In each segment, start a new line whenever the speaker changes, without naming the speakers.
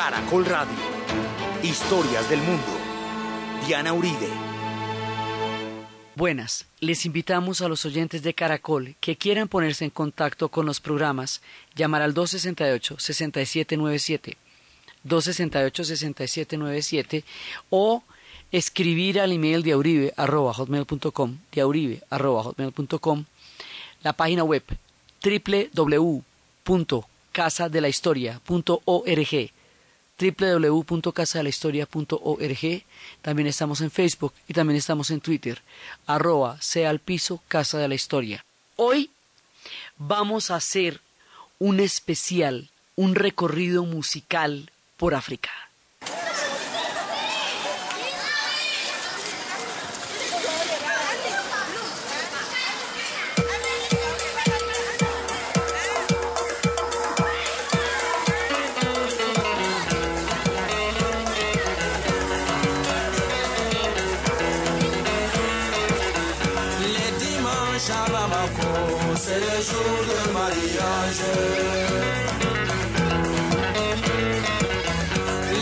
Caracol Radio. Historias del mundo. Diana Uribe.
Buenas, les invitamos a los oyentes de Caracol que quieran ponerse en contacto con los programas, llamar al 268-6797, 268-6797 o escribir al email diauribe.com, diauribe.com, la página web www.casadelahistoria.org www.casadelahistoria.org también estamos en Facebook y también estamos en Twitter arroba sea al piso Casa de la Historia. Hoy vamos a hacer un especial un recorrido musical por África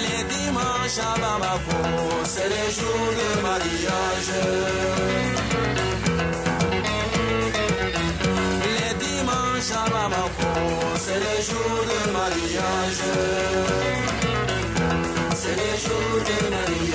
Les dimanches à Bamako, c'est le jour de mariage. Les dimanches à Bamako, c'est le jour de mariage. C'est le jour de mariage.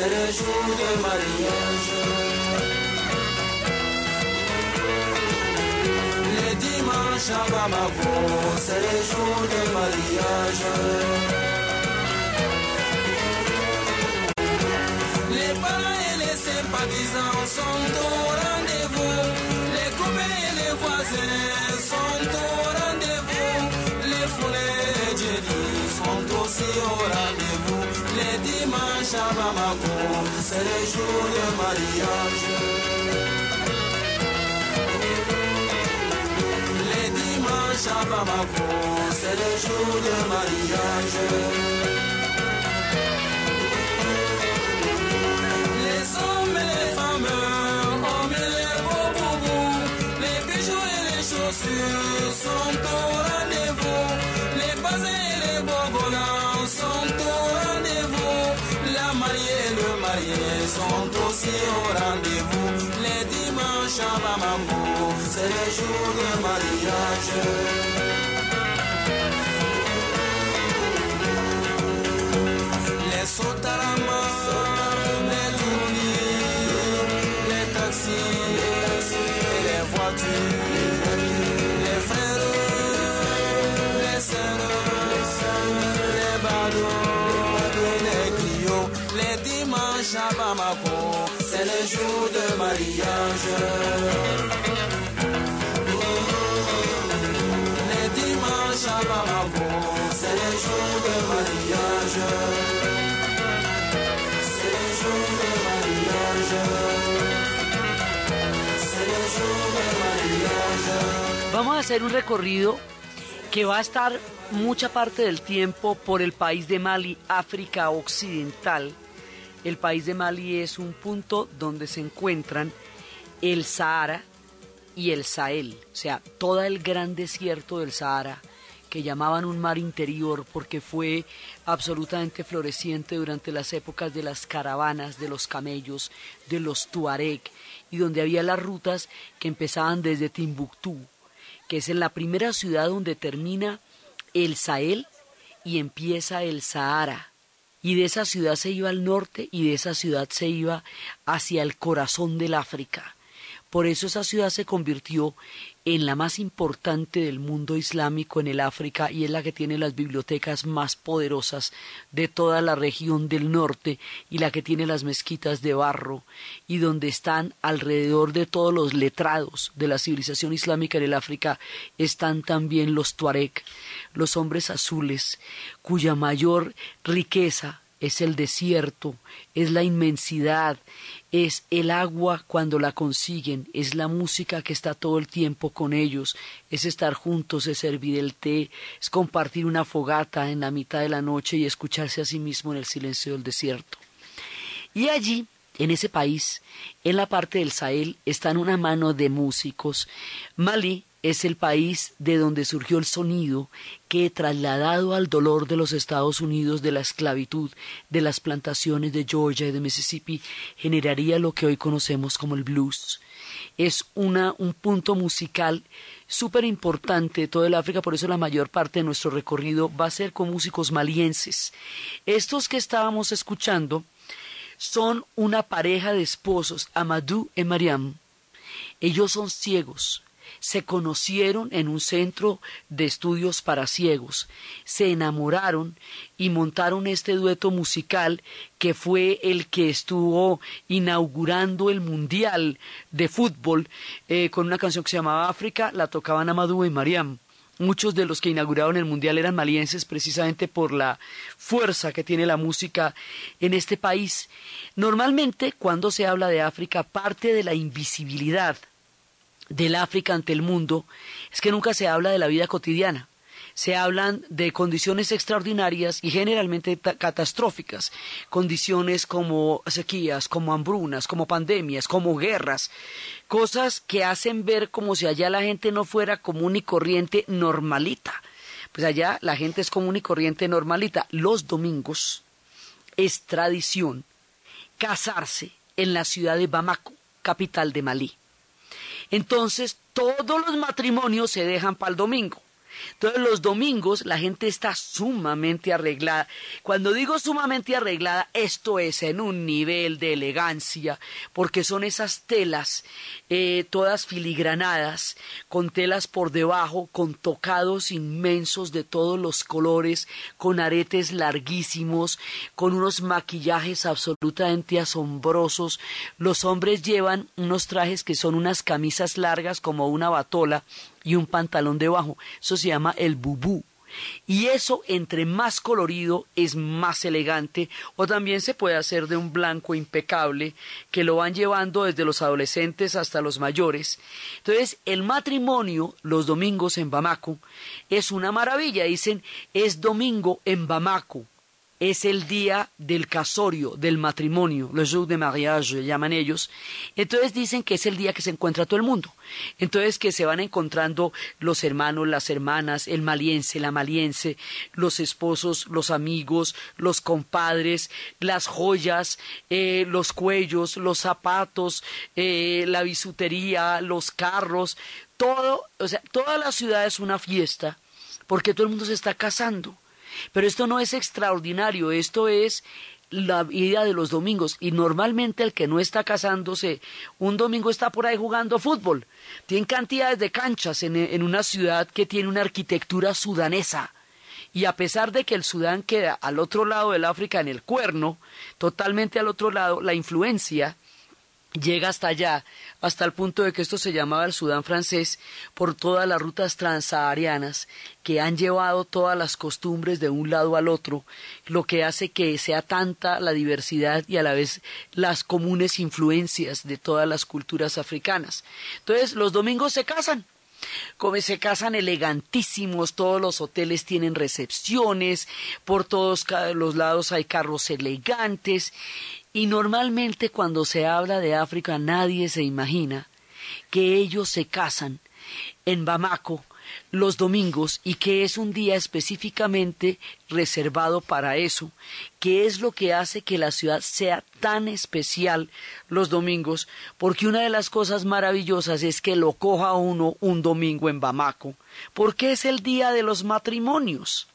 C'est le jour de mariage. Les dimanches à Bamako, c'est le jour de mariage. Les parents et les sympathisants sont au rendez-vous. Les copains et les voisins sont au rendez-vous. Les foulées et Jenny sont aussi au rendez-vous. Les à Bamako, c'est le jour de mariage. Les dimanches à Bamako, c'est le jour de mariage. Les hommes et les femmes ont mis les beaux boubous. Les bijoux et les chaussures sont au sont aussi au rendez-vous. Les dimanches à Bamako, c'est le jour de mariage. Les sotarama, Mariage.
Vamos a hacer un recorrido que va a estar mucha parte del tiempo por el país de Mali, África Occidental. El país de Mali es un punto donde se encuentran el Sahara y el Sahel, o sea, todo el gran desierto del Sahara que llamaban un mar interior porque fue absolutamente floreciente durante las épocas de las caravanas, de los camellos, de los tuareg, y donde había las rutas que empezaban desde Timbuktu, que es en la primera ciudad donde termina el Sahel y empieza el Sahara. Y de esa ciudad se iba al norte y de esa ciudad se iba hacia el corazón del África. Por eso esa ciudad se convirtió en la más importante del mundo islámico en el África y es la que tiene las bibliotecas más poderosas de toda la región del norte y la que tiene las mezquitas de barro y donde están alrededor de todos los letrados de la civilización islámica en el África están también los tuareg, los hombres azules, cuya mayor riqueza es el desierto, es la inmensidad, es el agua cuando la consiguen, es la música que está todo el tiempo con ellos, es estar juntos, es servir el té, es compartir una fogata en la mitad de la noche y escucharse a sí mismo en el silencio del desierto. Y allí, en ese país, en la parte del Sahel, están una mano de músicos. Mali es el país de donde surgió el sonido que, trasladado al dolor de los Estados Unidos de la esclavitud, de las plantaciones de Georgia y de Mississippi, generaría lo que hoy conocemos como el blues. Es una, un punto musical súper importante de todo el África, por eso la mayor parte de nuestro recorrido va a ser con músicos malienses. Estos que estábamos escuchando son una pareja de esposos, Amadou y Mariam. Ellos son ciegos, se conocieron en un centro de estudios para ciegos, se enamoraron y montaron este dueto musical que fue el que estuvo inaugurando el Mundial de Fútbol eh, con una canción que se llamaba África, la tocaban Amadou y Mariam. Muchos de los que inauguraron el Mundial eran malienses precisamente por la fuerza que tiene la música en este país. Normalmente, cuando se habla de África, parte de la invisibilidad del África ante el mundo es que nunca se habla de la vida cotidiana. Se hablan de condiciones extraordinarias y generalmente catastróficas, condiciones como sequías, como hambrunas, como pandemias, como guerras, cosas que hacen ver como si allá la gente no fuera común y corriente normalita. Pues allá la gente es común y corriente normalita. Los domingos es tradición casarse en la ciudad de Bamako, capital de Malí. Entonces, todos los matrimonios se dejan para el domingo. Entonces los domingos la gente está sumamente arreglada. Cuando digo sumamente arreglada, esto es en un nivel de elegancia, porque son esas telas eh, todas filigranadas, con telas por debajo, con tocados inmensos de todos los colores, con aretes larguísimos, con unos maquillajes absolutamente asombrosos. Los hombres llevan unos trajes que son unas camisas largas como una batola, y un pantalón debajo. Eso se llama el bubú. Y eso, entre más colorido, es más elegante, o también se puede hacer de un blanco impecable, que lo van llevando desde los adolescentes hasta los mayores. Entonces, el matrimonio, los domingos en Bamako, es una maravilla. Dicen, es domingo en Bamako es el día del casorio, del matrimonio, le jour de mariage, llaman ellos. Entonces dicen que es el día que se encuentra todo el mundo. Entonces que se van encontrando los hermanos, las hermanas, el maliense, la maliense, los esposos, los amigos, los compadres, las joyas, eh, los cuellos, los zapatos, eh, la bisutería, los carros, todo, o sea, toda la ciudad es una fiesta porque todo el mundo se está casando. Pero esto no es extraordinario, esto es la vida de los domingos y normalmente el que no está casándose un domingo está por ahí jugando fútbol. Tiene cantidades de canchas en, en, una ciudad que tiene una arquitectura sudanesa. Y a pesar de que el Sudán queda al otro lado del África en el cuerno, totalmente al otro lado, la influencia llega hasta allá, hasta el punto de que esto se llamaba el Sudán francés, por todas las rutas transsaharianas que han llevado todas las costumbres de un lado al otro, lo que hace que sea tanta la diversidad y a la vez las comunes influencias de todas las culturas africanas. Entonces, los domingos se casan. Como se casan elegantísimos, todos los hoteles tienen recepciones, por todos los lados hay carros elegantes y normalmente cuando se habla de África nadie se imagina que ellos se casan en Bamako los domingos y que es un día específicamente reservado para eso, que es lo que hace que la ciudad sea tan especial los domingos, porque una de las cosas maravillosas es que lo coja uno un domingo en Bamako, porque es el día de los matrimonios.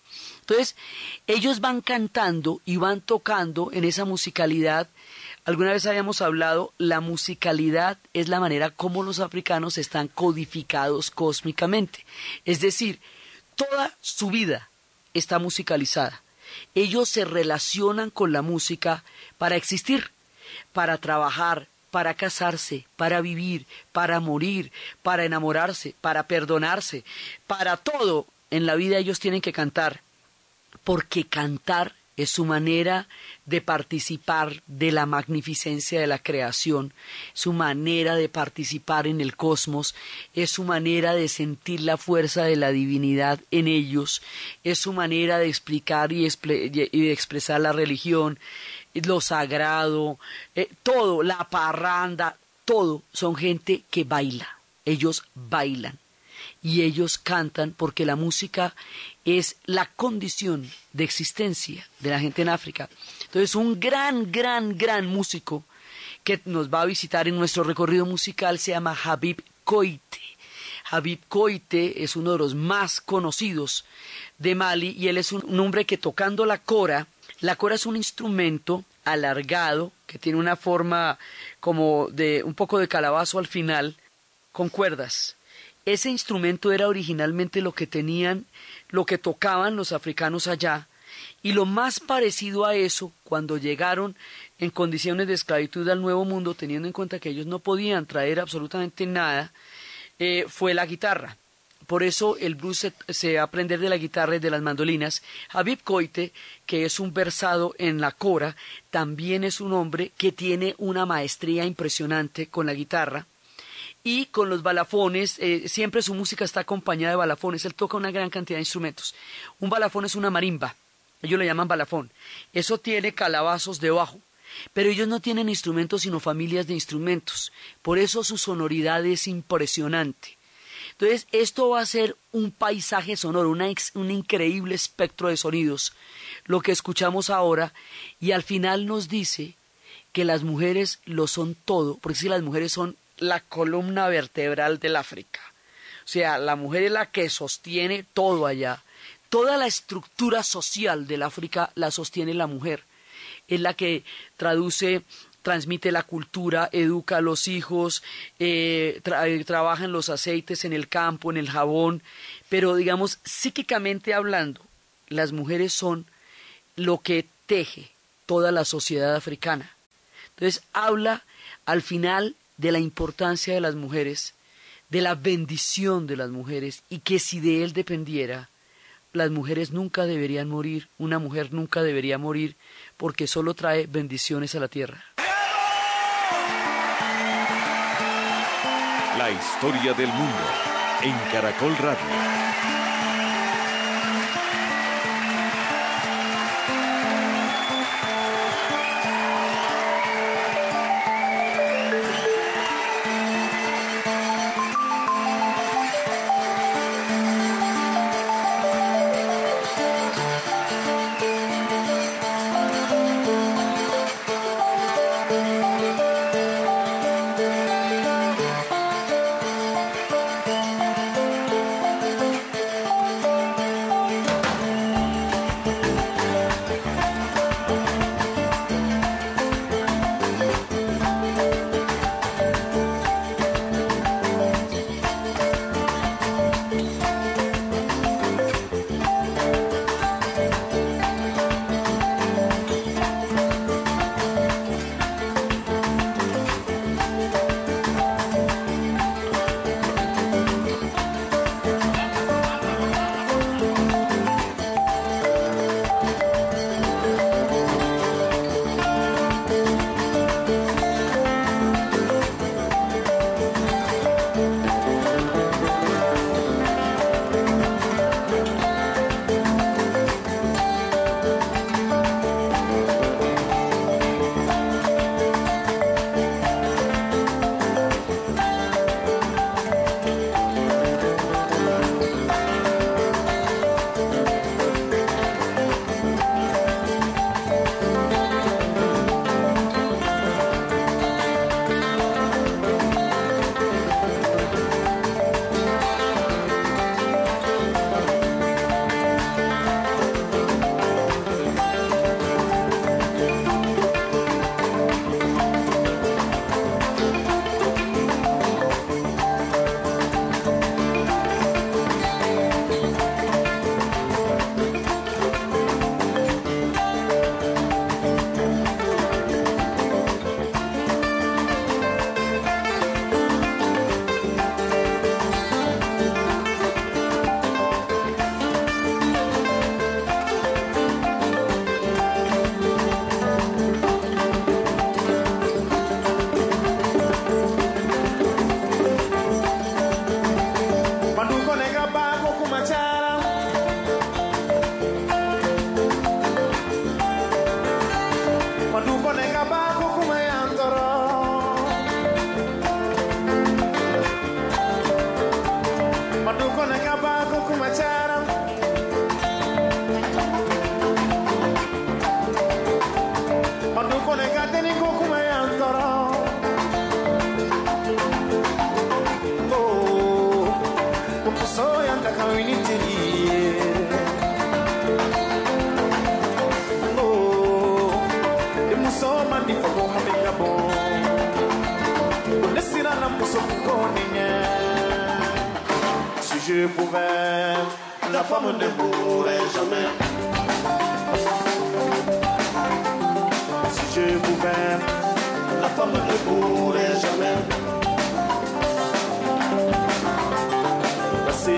Entonces, ellos van cantando y van tocando en esa musicalidad. Alguna vez habíamos hablado, la musicalidad es la manera como los africanos están codificados cósmicamente. Es decir, toda su vida está musicalizada. Ellos se relacionan con la música para existir, para trabajar, para casarse, para vivir, para morir, para enamorarse, para perdonarse, para todo en la vida ellos tienen que cantar porque cantar es su manera de participar de la magnificencia de la creación, su manera de participar en el cosmos, es su manera de sentir la fuerza de la divinidad en ellos, es su manera de explicar y, de expresar la religión, lo sagrado, eh, todo, la parranda, todo, son gente que baila, ellos bailan y ellos cantan porque la música es la condición de existencia de la gente en África. Entonces, un gran, gran, gran músico que nos va a visitar en nuestro recorrido musical se llama Habib Koite. Habib Koite es uno de los más conocidos de Mali y él es un hombre que tocando la cora, la cora es un instrumento alargado que tiene una forma como de un poco de calabazo al final con cuerdas ese instrumento era originalmente lo que tenían, lo que tocaban los africanos allá, y lo más parecido a eso, cuando llegaron en condiciones de esclavitud al Nuevo Mundo, teniendo en cuenta que ellos no podían traer absolutamente nada, eh, fue la guitarra. Por eso el blues se, se, va a aprender de la guitarra y de las mandolinas. Habib Koite, que es un versado en la cora, también es un hombre que tiene una maestría impresionante con la guitarra y con los balafones, eh, siempre su música está acompañada de balafones, él toca una gran cantidad de instrumentos. Un balafón es una marimba, ellos le llaman balafón. Eso tiene calabazos debajo, pero ellos no tienen instrumentos sino familias de instrumentos, por eso su sonoridad es impresionante. Entonces, esto va a ser un paisaje sonoro, un increíble espectro de sonidos, lo que escuchamos ahora, y al final nos dice que las mujeres lo son todo, porque si las mujeres son la columna vertebral del África. O sea, la mujer es la que sostiene todo allá. Toda la estructura social del África la sostiene la mujer. Es la que traduce, transmite la cultura, educa a los hijos, eh, eh, trabaja en los aceites, en el campo, en el jabón. Pero, digamos, psíquicamente hablando, las mujeres son lo que teje toda la sociedad africana. Entonces, habla al final de la importancia de las mujeres, de la bendición de las mujeres y que si de él dependiera, las mujeres nunca deberían morir, una mujer nunca debería morir porque solo trae bendiciones a la tierra.
La historia del mundo en Caracol Radio.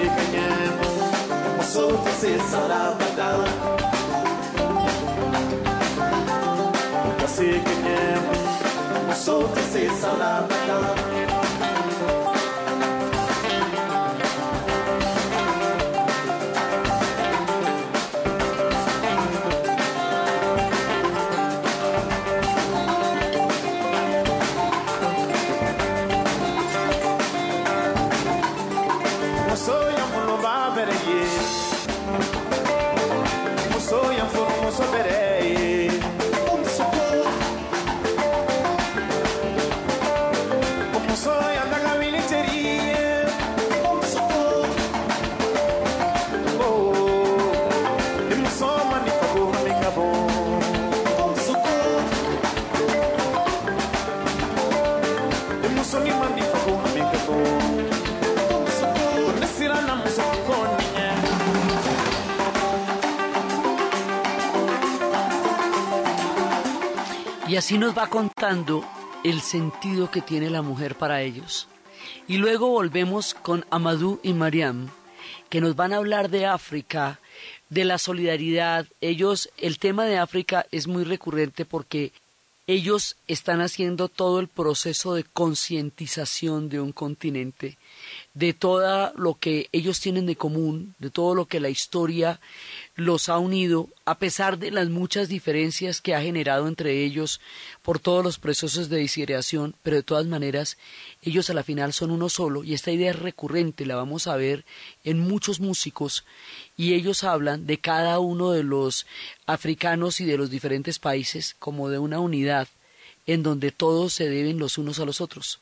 e ganhamos. Posso você será batalha. Você ganhamos. Posso você será
batalha. Así nos va contando el sentido que tiene la mujer para ellos. Y luego volvemos con Amadou y Mariam, que nos van a hablar de África, de la solidaridad. Ellos, el tema de África es muy recurrente porque ellos están haciendo todo el proceso de concientización de un continente, de todo lo que ellos tienen de común, de todo lo que la historia los ha unido, a pesar de las muchas diferencias que ha generado entre ellos por todos los procesos de disgregación, pero de todas maneras ellos a la final son uno solo y esta idea es recurrente, la vamos a ver en muchos músicos y ellos hablan de cada uno de los africanos y de los diferentes países como de una unidad en donde todos se deben los unos a los otros.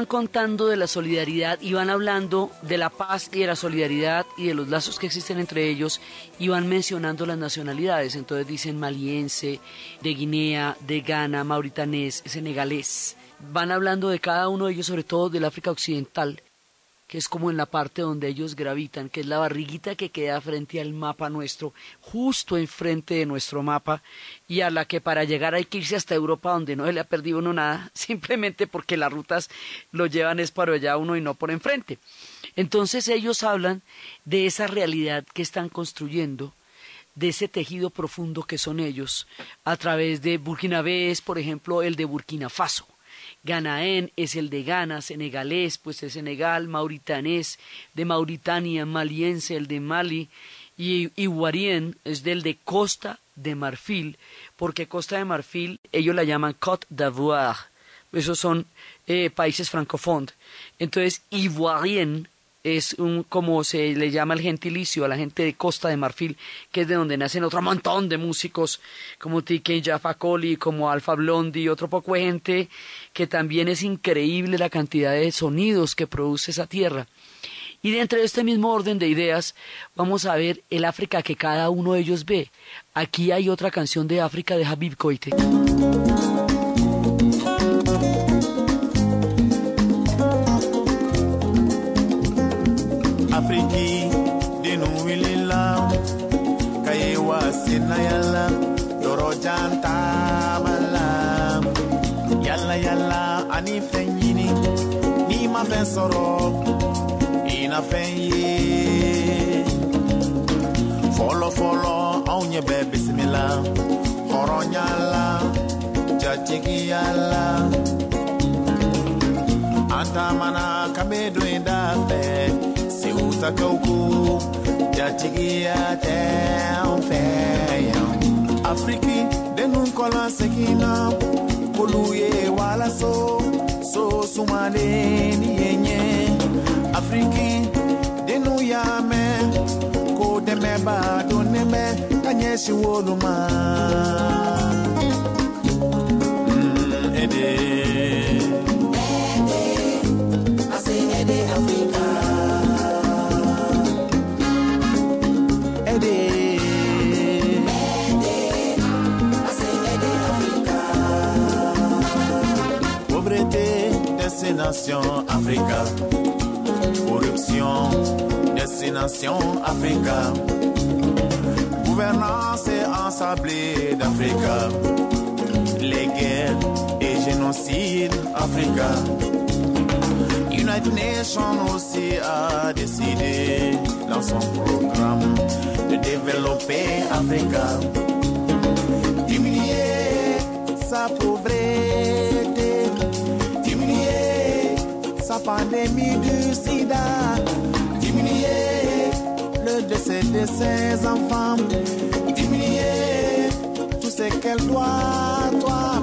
Van contando de la solidaridad y van hablando de la paz y de la solidaridad y de los lazos que existen entre ellos y van mencionando las nacionalidades. Entonces dicen maliense, de Guinea, de Ghana, mauritanés, senegalés. Van hablando de cada uno de ellos, sobre todo del África Occidental, que es como en la parte donde ellos gravitan, que es la barriguita que queda frente al mapa nuestro, justo enfrente de nuestro mapa, y a la que para llegar hay que irse hasta Europa donde no se le ha perdido uno nada, simplemente porque las rutas lo llevan es para allá uno y no por enfrente. Entonces ellos hablan de esa realidad que están construyendo, de ese tejido profundo que son ellos, a través de Burkinabés, por ejemplo, el de Burkina Faso. Ganaén es el de Ghana, senegalés, pues es Senegal, mauritanés, de Mauritania, maliense, el de Mali, y Iguarien es del de Costa de Marfil, porque Costa de Marfil ellos la llaman Côte d'Ivoire, esos son eh, países francófonos. Entonces, Ivoirien es un, como se le llama el gentilicio a la gente de Costa de Marfil, que es de donde nacen otro montón de músicos como Tike Jaffa Coli, como Alfa Blondi y otro poco gente, que también es increíble la cantidad de sonidos que produce esa tierra. Y dentro de este mismo orden de ideas, vamos a ver el África que cada uno de ellos ve. Aquí hay otra canción de África de Habib Koite.
sọ̀rọ̀ ìnáfẹ́ yé. Fọlọfọlọ anw ɲɛ bɛ bisimila hɔrɔnya la jatigiya la an taamana kabe don i da fɛ segu takɛw ko jatigiya tɛ an fɛ yan afiriki dennu kɔla segin na so sumale ni yenye afriki dinu ya me ko me ba do ne me ka ɲɛsi wolo ma. Mm, destination Africa. Corruption, destination Africa. Gouvernance ensablée d'Africa. Les guerres et génocide Africa. United Nations aussi a décidé dans son programme de développer Africa. Diminuer sa pauvreté, du sida, diminuer le décès de ses enfants, diminuer tout ce qu'elle doit, toi,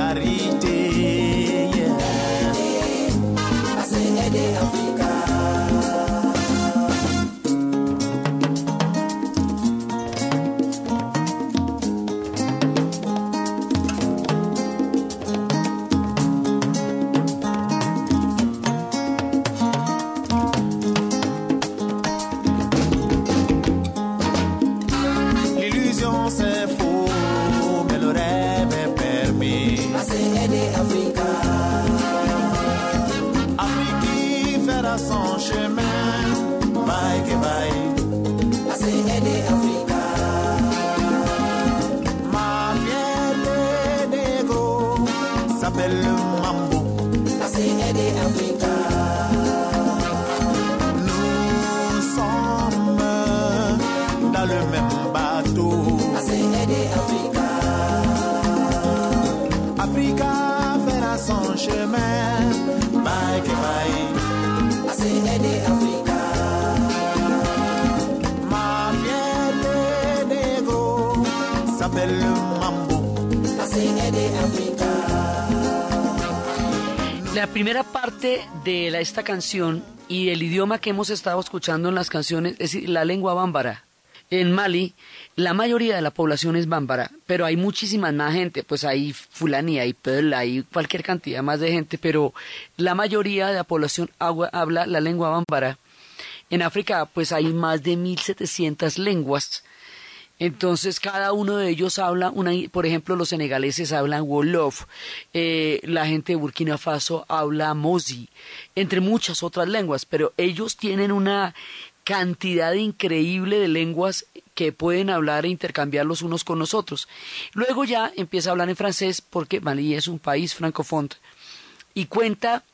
charity. Yeah. Daddy, I say, Eddie, Africa.
De la- esta canción y el idioma que hemos estado escuchando en las canciones es la lengua bámbara. En Mali, la mayoría de la población es bámbara, pero hay muchísima más gente, pues hay fulani, hay peul, hay cualquier cantidad más de gente, pero la mayoría de la población habla la lengua bámbara. En África, pues hay más de 1700 lenguas. Entonces cada uno de ellos habla una, por ejemplo, los senegaleses hablan Wolof, eh, la gente de Burkina Faso habla Mozi, entre muchas otras lenguas, pero ellos tienen una cantidad increíble de lenguas que pueden hablar e intercambiar los unos con los otros. Luego ya empieza a hablar en francés porque Mali es un país francófono y cuenta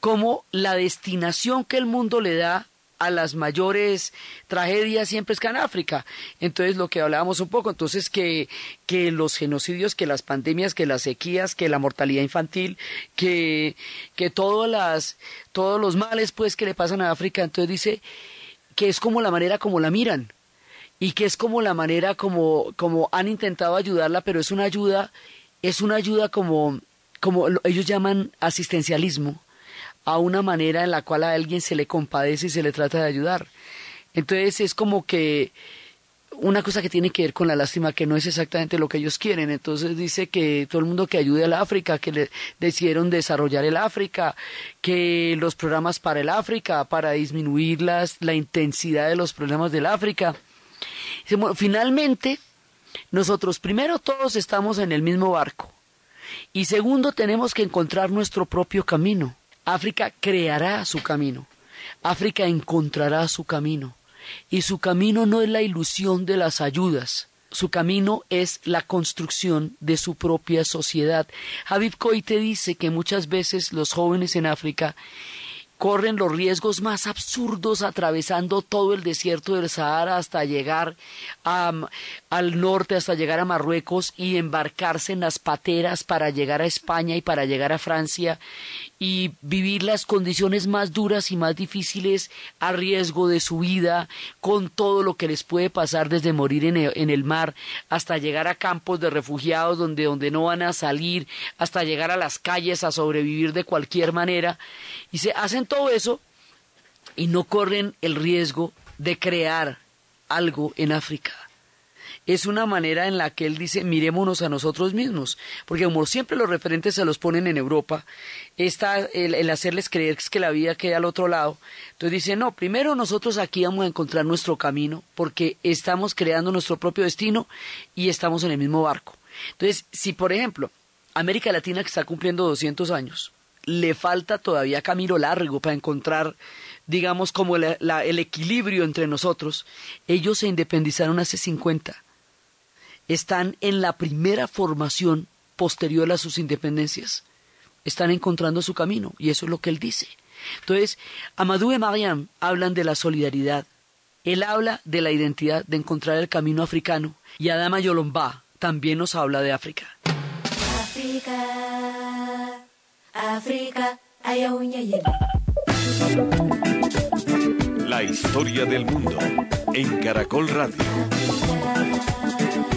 cómo la destinación que el mundo le da a las mayores tragedias siempre es África. Entonces, lo que hablábamos un poco, entonces que, que los genocidios, que las pandemias, que las sequías, que la mortalidad infantil, que, que todas las, todos los males pues que le pasan a África, entonces dice que es como la manera como la miran y que es como la manera como, como han intentado ayudarla, pero es una ayuda, es una ayuda como, como lo- ellos llaman asistencialismo, a una manera en la cual a alguien se le compadece y se le trata de ayudar. Entonces es como que una cosa que tiene que ver con la lástima, que no es exactamente lo que ellos quieren. Entonces dice que todo el mundo que ayude al África, que le decidieron desarrollar el África, que los programas para el África, para disminuir las, la intensidad de los problemas del África. Finalmente, nosotros primero todos estamos en el mismo barco. Y segundo, tenemos que encontrar nuestro propio camino. África creará su camino. África encontrará su camino. Y su camino no es la ilusión de las ayudas. Su camino es la construcción de su propia sociedad. Habib Koite dice que muchas veces los jóvenes en África corren los riesgos más absurdos atravesando todo el desierto del Sahara hasta llegar a- al norte, hasta llegar a Marruecos y embarcarse en las pateras para llegar a España y para llegar a Francia y vivir las condiciones más duras y más difíciles a riesgo de su vida, con todo lo que les puede pasar desde morir en el, mar hasta llegar a campos de refugiados donde, donde no van a salir, hasta llegar a las calles a sobrevivir de cualquier manera. Y se hacen todo eso y no corren el riesgo de crear algo en África es una manera en la que él dice mirémonos a nosotros mismos, porque como siempre los referentes se los ponen en Europa, está el, hacerles creer que la vida queda al otro lado, entonces dice no, primero nosotros aquí vamos a encontrar nuestro camino, porque estamos creando nuestro propio destino y estamos en el mismo barco. Entonces, si por ejemplo América Latina que está cumpliendo 200 años, le falta todavía camino largo para encontrar, digamos, como la- el equilibrio entre nosotros. Ellos se independizaron hace 50. Están en la primera formación posterior a sus independencias. Están encontrando su camino y eso es lo que él dice. Entonces, Amadou y Mariam hablan de la solidaridad. Él habla de la identidad, de encontrar el camino africano. Y Adama Yolomba también nos habla de África.
África, África.
La historia del mundo en Caracol Radio.
África,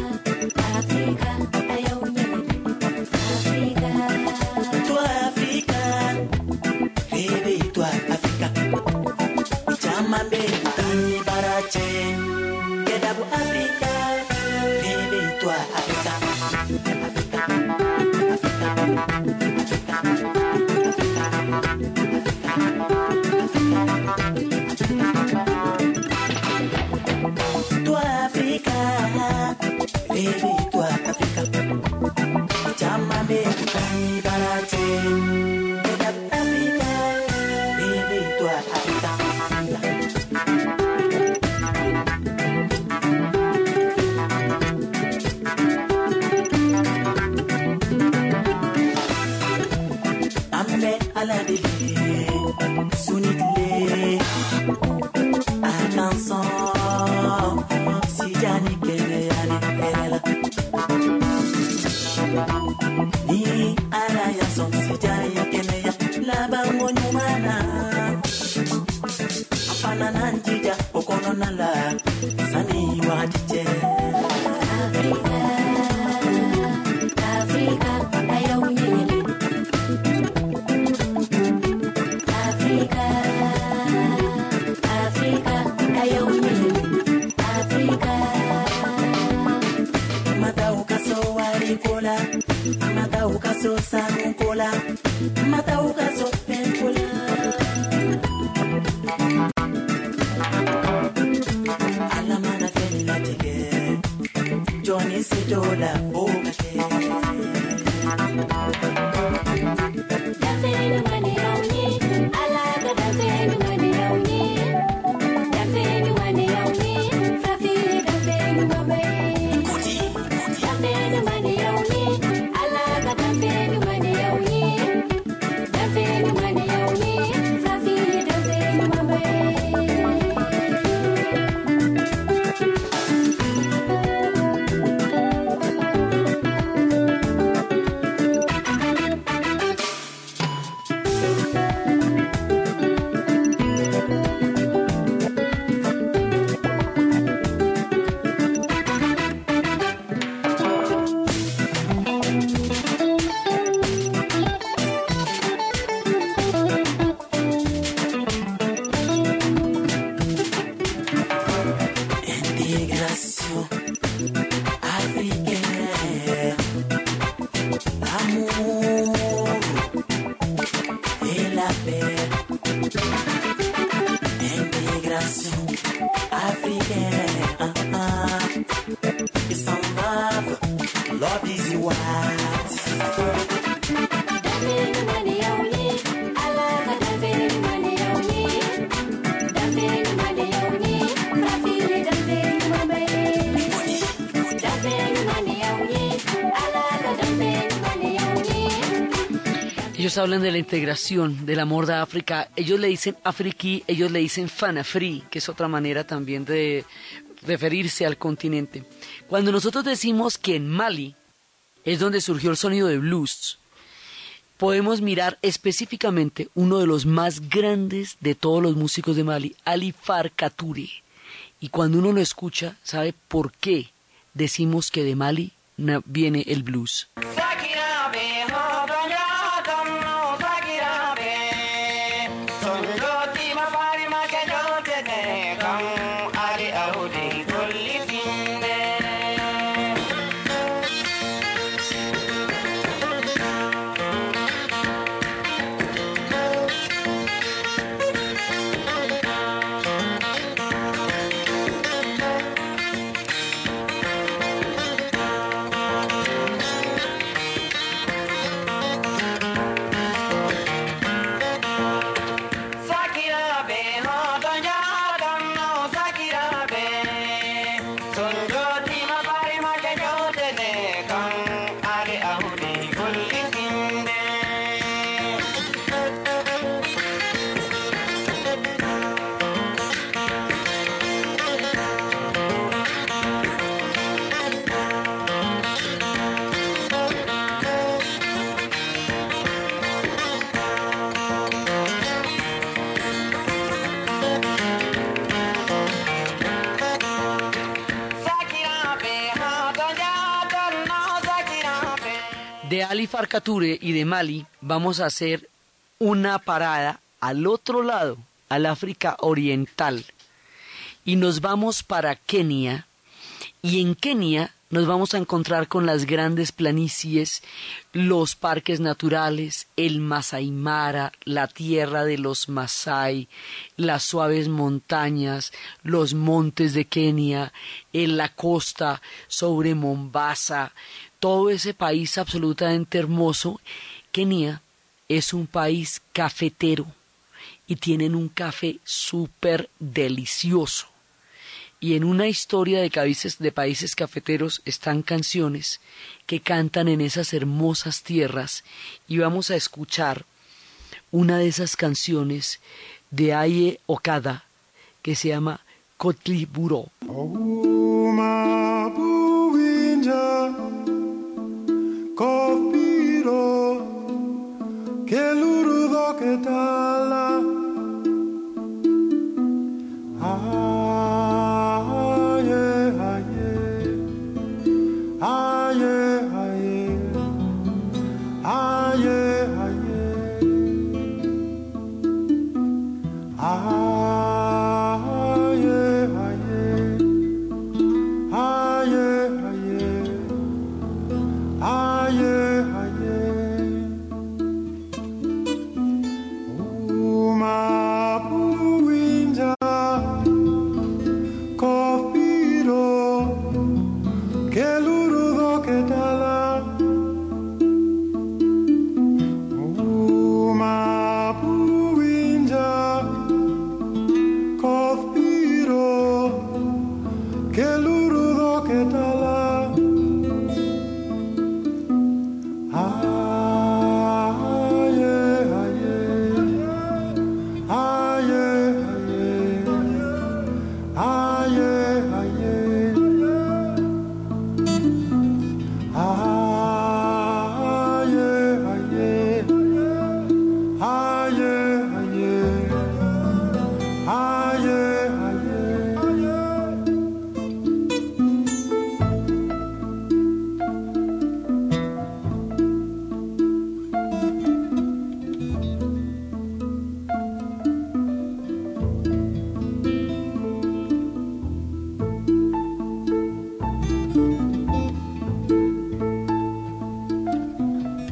Ellos hablan de la integración, del amor de África. Ellos le dicen Afriqui, ellos le dicen Fanafri, que es otra manera también de referirse al continente. Cuando nosotros decimos que en Mali es donde surgió el sonido de blues, podemos mirar específicamente uno de los más grandes de todos los músicos de Mali, Ali Farka Touré. Y cuando uno lo escucha, sabe por qué decimos que de Mali viene el blues. Y de Mali vamos a hacer una parada al otro lado, al África Oriental. Y nos vamos para Kenia. Y en Kenia nos vamos a encontrar con las grandes planicies, los parques naturales, el Masai Mara, la tierra de los Masai, las suaves montañas, los montes de Kenia, en la costa sobre Mombasa, todo ese país absolutamente hermoso. Kenia es un país cafetero y tienen un café súper delicioso. Y en una historia de países, de países cafeteros están canciones que cantan en esas hermosas tierras y vamos a escuchar una de esas canciones de Aye Okada que se llama Kotliburo.
Capirò che l'urdo che t'ha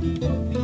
Un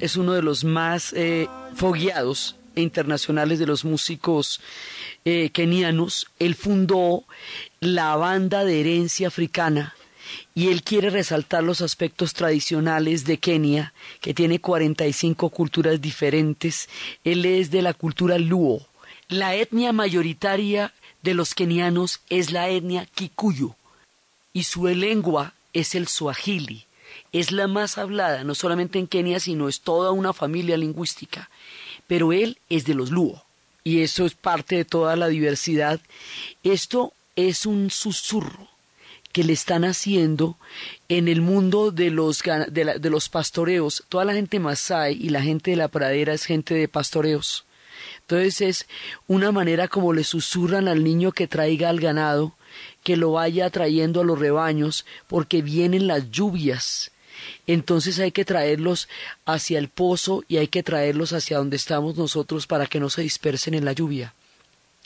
Es uno de los más eh, fogueados e internacionales de los músicos eh, kenianos. Él fundó la banda de herencia africana y él quiere resaltar los aspectos tradicionales de Kenia, que tiene 45 culturas diferentes. Él es de la cultura Luo. La etnia mayoritaria de los kenianos es la etnia Kikuyu. y su lengua es el suajili. Es la más hablada, no solamente en Kenia, sino es toda una familia lingüística. Pero él es de los Luo, y eso es parte de toda la diversidad. Esto es un susurro que le están haciendo en el mundo de los, de, los pastoreos. Toda la gente masái y la gente de la pradera es gente de pastoreos. Entonces es una manera como le susurran al niño que traiga al ganado, que lo vaya trayendo a los rebaños, porque vienen las lluvias. Entonces hay que traerlos hacia el pozo y hay que traerlos hacia donde estamos nosotros para que no se dispersen en la lluvia.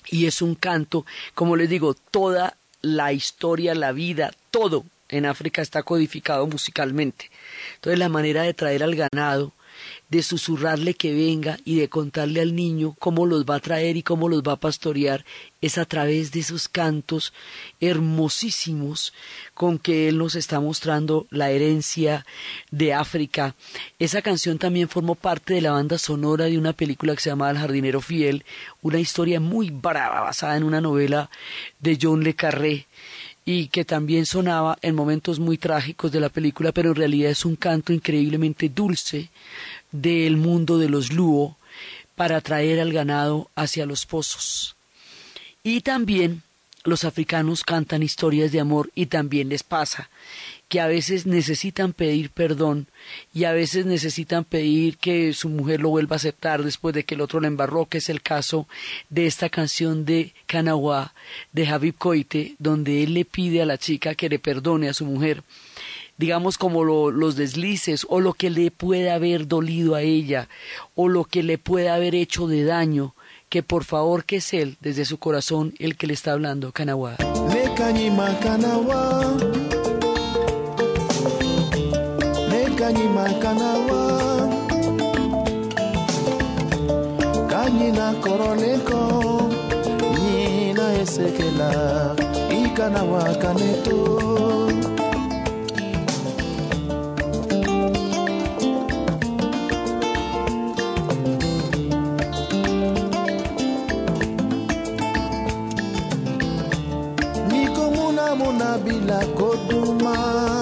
Y es un canto, como les digo, toda la historia, la vida, todo en África está codificado musicalmente. Entonces la manera de traer al ganado, de susurrarle que venga y de contarle al niño cómo los va a traer y cómo los va a pastorear, es a través de esos cantos hermosísimos con que él nos está mostrando la herencia de África. Esa canción también formó parte de la banda sonora de una película que se llama El jardinero fiel, una historia muy brava basada en una novela de John Le Carré y que también sonaba en momentos muy trágicos de la película, pero en realidad es un canto increíblemente dulce del mundo de los Luo para traer al ganado hacia los pozos. Y también los africanos cantan historias de amor y también les pasa que a veces necesitan pedir perdón y a veces necesitan pedir que su mujer lo vuelva a aceptar después de que el otro le embarró, que es el caso de esta canción de Kanawa de Habib Koite, donde él le pide a la chica que le perdone a su mujer digamos como lo- los deslices o lo que le pueda haber dolido a ella o lo que le pueda haber hecho de daño, que por favor que es él, desde su corazón, el que le está hablando, Kanawa.
kanyimaka nawa kanyi na koroleko nyi na esekela ika na wakaneto mikomuna mona bila koduma.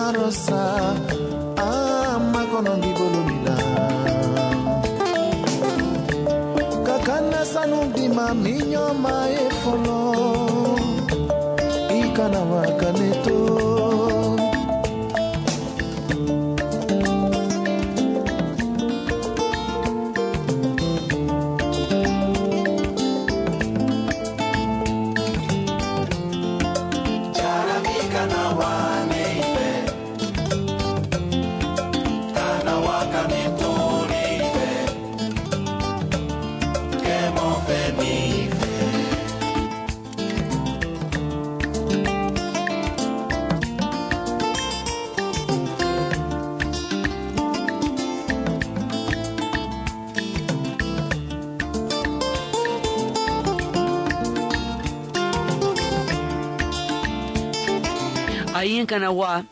Ahí en Kanawa,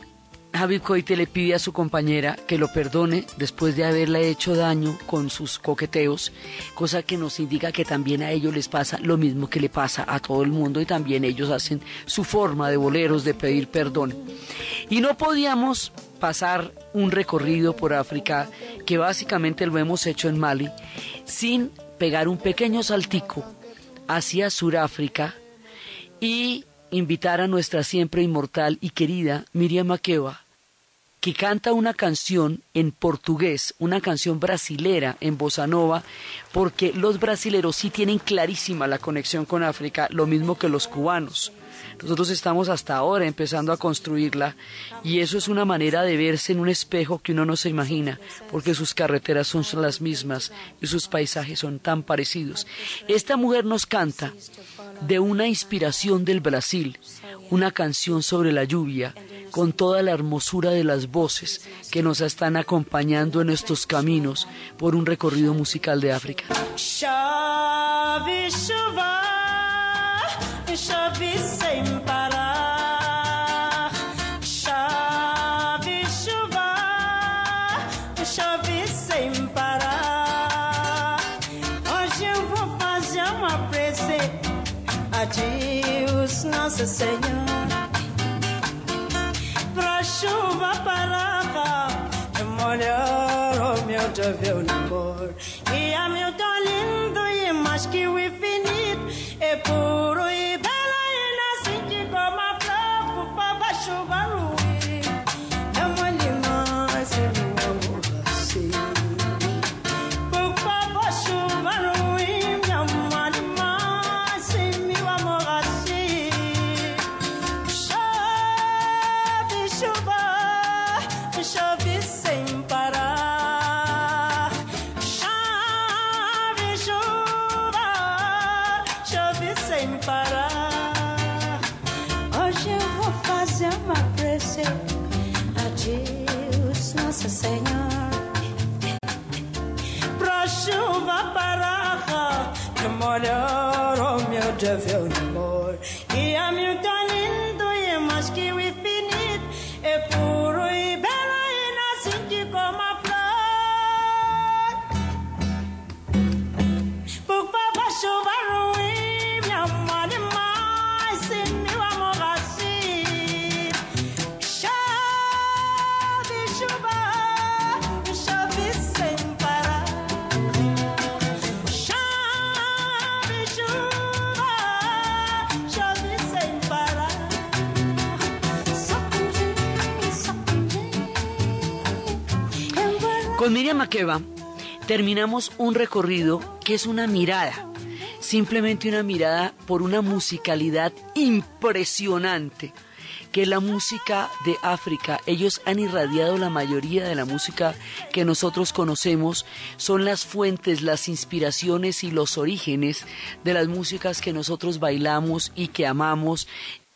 Habib Koite le pide a su compañera que lo perdone después de haberle hecho daño con sus coqueteos, cosa que nos indica que también a ellos les pasa lo mismo que le pasa a todo el mundo y también ellos hacen su forma de boleros de pedir perdón. Y no podíamos pasar un recorrido por África, que básicamente lo hemos hecho en Mali, sin pegar un pequeño saltico hacia Suráfrica y invitar a nuestra siempre inmortal y querida Miriam Makeba, que canta una canción en portugués, una canción brasilera en bossa nova, porque los brasileros sí tienen clarísima la conexión con África, lo mismo que los cubanos. Nosotros estamos hasta ahora empezando a construirla y eso es una manera de verse en un espejo que uno no se imagina, porque sus carreteras son las mismas y sus paisajes son tan parecidos. Esta mujer nos canta de una inspiración del Brasil, una canción sobre la lluvia, con toda la hermosura de las voces que nos están acompañando en estos caminos por un recorrido musical de África.
Chuva, chove sem parar. Chove chuva, chove sem parar. Hoje eu vou fazer uma prece a Deus Nosso Senhor. pra chuva parar. Molhar o meu deveu namor. E a meu lindo e mais que o infinito. É puro
Con Miriam Makeba terminamos un recorrido que es una mirada, simplemente una mirada por una musicalidad impresionante, que la música de África. Ellos han irradiado la mayoría de la música que nosotros conocemos, son las fuentes, las inspiraciones y los orígenes de las músicas que nosotros bailamos y que amamos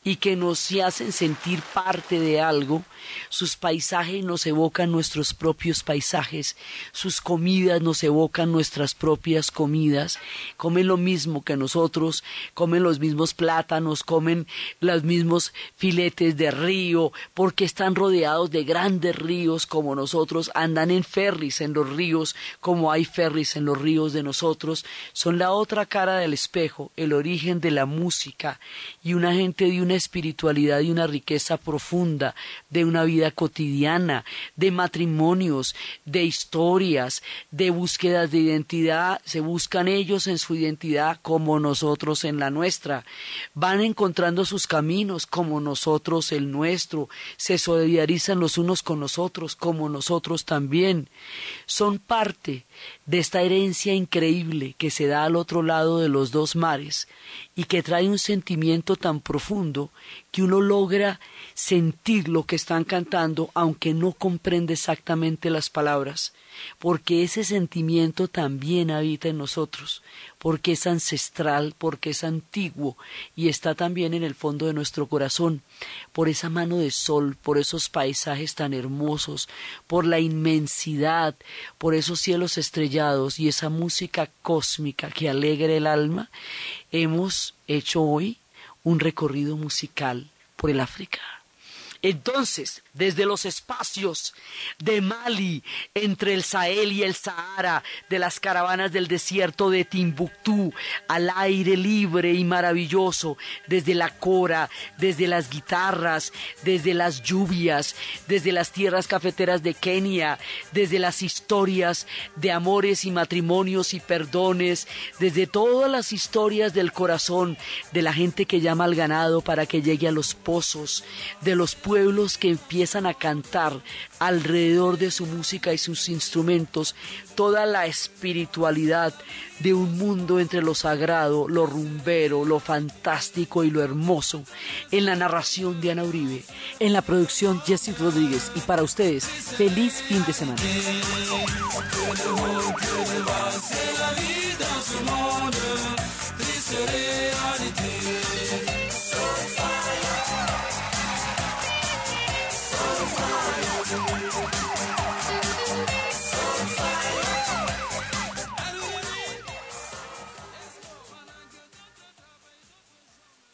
y que nos hacen sentir parte de algo. Sus paisajes nos evocan nuestros propios paisajes, sus comidas nos evocan nuestras propias comidas. Comen lo mismo que nosotros, comen los mismos plátanos, comen los mismos filetes de río, porque están rodeados de grandes ríos como nosotros, andan en ferries en los ríos como hay ferries en los ríos de nosotros. Son la otra cara del espejo, el origen de la música y una gente de una espiritualidad y una riqueza profunda, de una vida cotidiana, de matrimonios, de historias, de búsquedas de identidad. Se buscan ellos en su identidad como nosotros en la nuestra. Van encontrando sus caminos como nosotros el nuestro. Se solidarizan los unos con los otros como nosotros también. Son parte de esta herencia increíble que se da al otro lado de los dos mares y que trae un sentimiento tan profundo que uno logra sentir lo que están cantando aunque no comprende exactamente las palabras, porque ese sentimiento también habita en nosotros, porque es ancestral, porque es antiguo y está también en el fondo de nuestro corazón, por esa mano de sol, por esos paisajes tan hermosos, por la inmensidad, por esos cielos estrellados y esa música cósmica que alegra el alma, hemos hecho hoy un recorrido musical por el África. Entonces, desde los espacios de Mali, entre el Sahel y el Sahara, de las caravanas del desierto de Timbuktu, al aire libre y maravilloso, desde la cora, desde las guitarras, desde las lluvias, desde las tierras cafeteras de Kenia, desde las historias de amores y matrimonios y perdones, desde todas las historias del corazón de la gente que llama al ganado para que llegue a los pozos, de los pueblos que empiezan a cantar alrededor de su música y sus instrumentos toda la espiritualidad de un mundo entre lo sagrado, lo rumbero, lo fantástico y lo hermoso. En la narración de Ana Uribe, en la producción Jesse Rodríguez y para ustedes, feliz fin de semana.